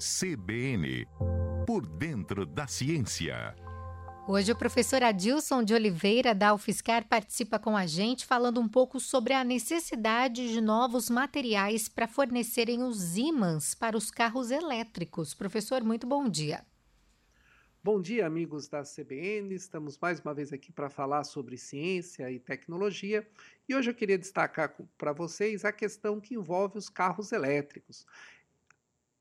CBN Por Dentro da Ciência. Hoje o professor Adilson de Oliveira da UFSCar participa com a gente falando um pouco sobre a necessidade de novos materiais para fornecerem os ímãs para os carros elétricos. Professor, muito bom dia. Bom dia, amigos da CBN. Estamos mais uma vez aqui para falar sobre ciência e tecnologia. E hoje eu queria destacar para vocês a questão que envolve os carros elétricos.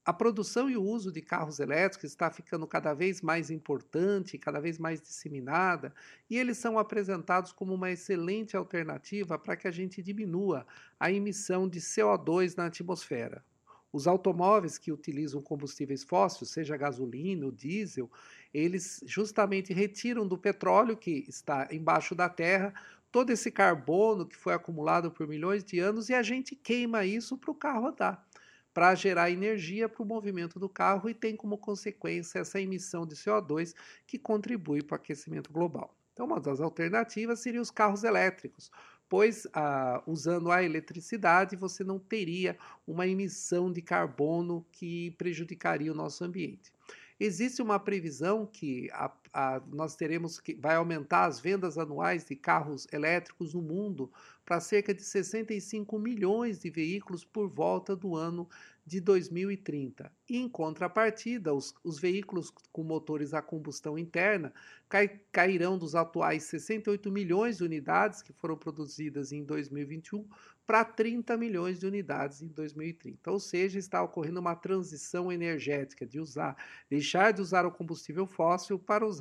A produção e o uso de carros elétricos está ficando cada vez mais importante, cada vez mais disseminada, e eles são apresentados como uma excelente alternativa para que a gente diminua a emissão de CO2 na atmosfera. Os automóveis que utilizam combustíveis fósseis, seja gasolina ou diesel, eles justamente retiram do petróleo que está embaixo da terra todo esse carbono que foi acumulado por milhões de anos e a gente queima isso para o carro andar para gerar energia para o movimento do carro e tem como consequência essa emissão de CO2 que contribui para o aquecimento global. Então, uma das alternativas seria os carros elétricos, pois ah, usando a eletricidade você não teria uma emissão de carbono que prejudicaria o nosso ambiente. Existe uma previsão que a, a, nós teremos que vai aumentar as vendas anuais de carros elétricos no mundo para cerca de 65 milhões de veículos por volta do ano de 2030. E, em contrapartida, os, os veículos com motores a combustão interna cai, cairão dos atuais 68 milhões de unidades que foram produzidas em 2021 para 30 milhões de unidades em 2030. Ou seja, está ocorrendo uma transição energética de usar, deixar de usar o combustível fóssil para usar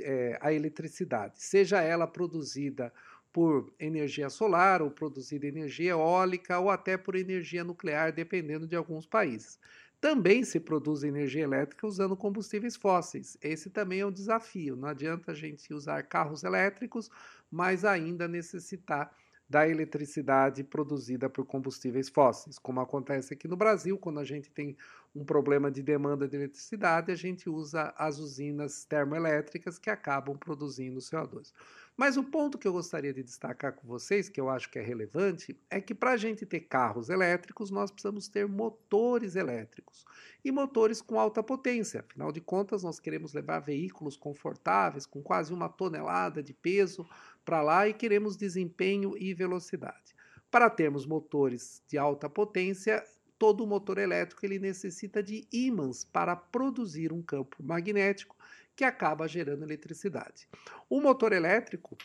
é, a eletricidade, seja ela produzida por energia solar, ou produzida energia eólica, ou até por energia nuclear, dependendo de alguns países. Também se produz energia elétrica usando combustíveis fósseis. Esse também é um desafio. Não adianta a gente usar carros elétricos, mas ainda necessitar da eletricidade produzida por combustíveis fósseis, como acontece aqui no Brasil, quando a gente tem um problema de demanda de eletricidade, a gente usa as usinas termoelétricas que acabam produzindo CO2. Mas o ponto que eu gostaria de destacar com vocês, que eu acho que é relevante, é que para a gente ter carros elétricos, nós precisamos ter motores elétricos e motores com alta potência. Afinal de contas, nós queremos levar veículos confortáveis, com quase uma tonelada de peso para lá e queremos desempenho e velocidade. Para termos motores de alta potência, todo motor elétrico ele necessita de ímãs para produzir um campo magnético que acaba gerando eletricidade. O motor elétrico,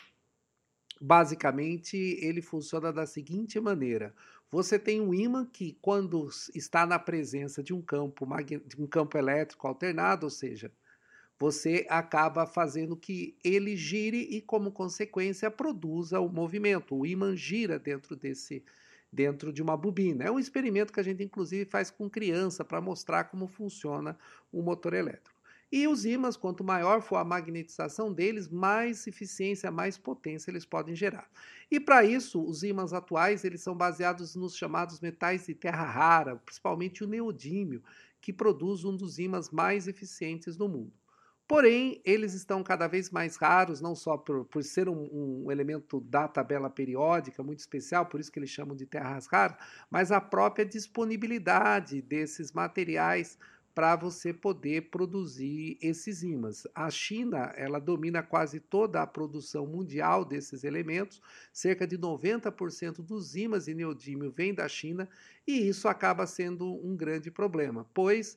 basicamente, ele funciona da seguinte maneira: você tem um ímã que, quando está na presença de um campo, de um campo elétrico alternado, ou seja, você acaba fazendo que ele gire e, como consequência, produza o movimento. O ímã gira dentro desse dentro de uma bobina. É um experimento que a gente inclusive faz com criança para mostrar como funciona o motor elétrico. E os ímãs, quanto maior for a magnetização deles, mais eficiência, mais potência eles podem gerar. E para isso, os ímãs atuais eles são baseados nos chamados metais de terra rara, principalmente o neodímio, que produz um dos ímãs mais eficientes do mundo. Porém, eles estão cada vez mais raros, não só por, por ser um, um, elemento da tabela periódica muito especial, por isso que eles chamam de terras raras, mas a própria disponibilidade desses materiais para você poder produzir esses ímãs. A China, ela domina quase toda a produção mundial desses elementos, cerca de 90% dos ímãs e neodímio vem da China, e isso acaba sendo um grande problema, pois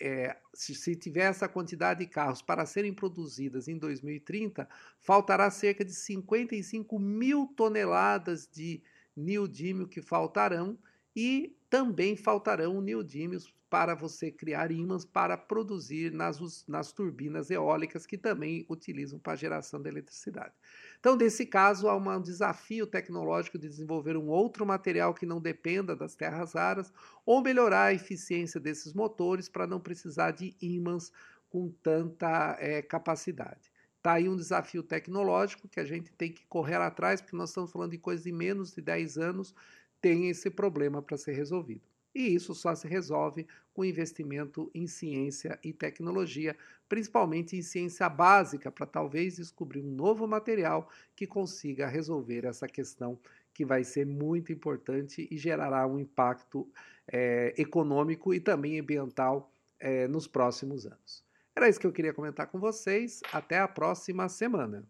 é, se, se tiver essa quantidade de carros para serem produzidas em 2030, faltará cerca de 55 mil toneladas de neodímio que faltarão, e também faltarão neodímios para você criar ímãs para produzir nas, nas turbinas eólicas que também utilizam para geração de eletricidade. Então, nesse caso, há um desafio tecnológico de desenvolver um outro material que não dependa das terras raras ou melhorar a eficiência desses motores para não precisar de ímãs com tanta é, capacidade. Está aí um desafio tecnológico que a gente tem que correr atrás, porque nós estamos falando de coisas de menos de 10 anos, tem esse problema para ser resolvido. E isso só se resolve com investimento em ciência e tecnologia, principalmente em ciência básica, para talvez descobrir um novo material que consiga resolver essa questão que vai ser muito importante e gerará um impacto é, econômico e também ambiental é, nos próximos anos. Era isso que eu queria comentar com vocês. Até a próxima semana.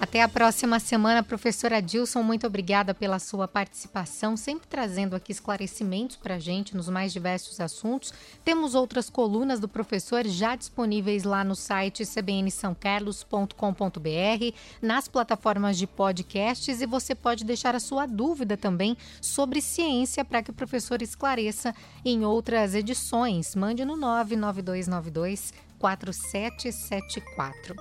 Até a próxima semana, professora Dilson. Muito obrigada pela sua participação, sempre trazendo aqui esclarecimentos para a gente nos mais diversos assuntos. Temos outras colunas do professor já disponíveis lá no site cbnsãocarlos.com.br, nas plataformas de podcasts e você pode deixar a sua dúvida também sobre ciência para que o professor esclareça em outras edições. Mande no 99292 4774.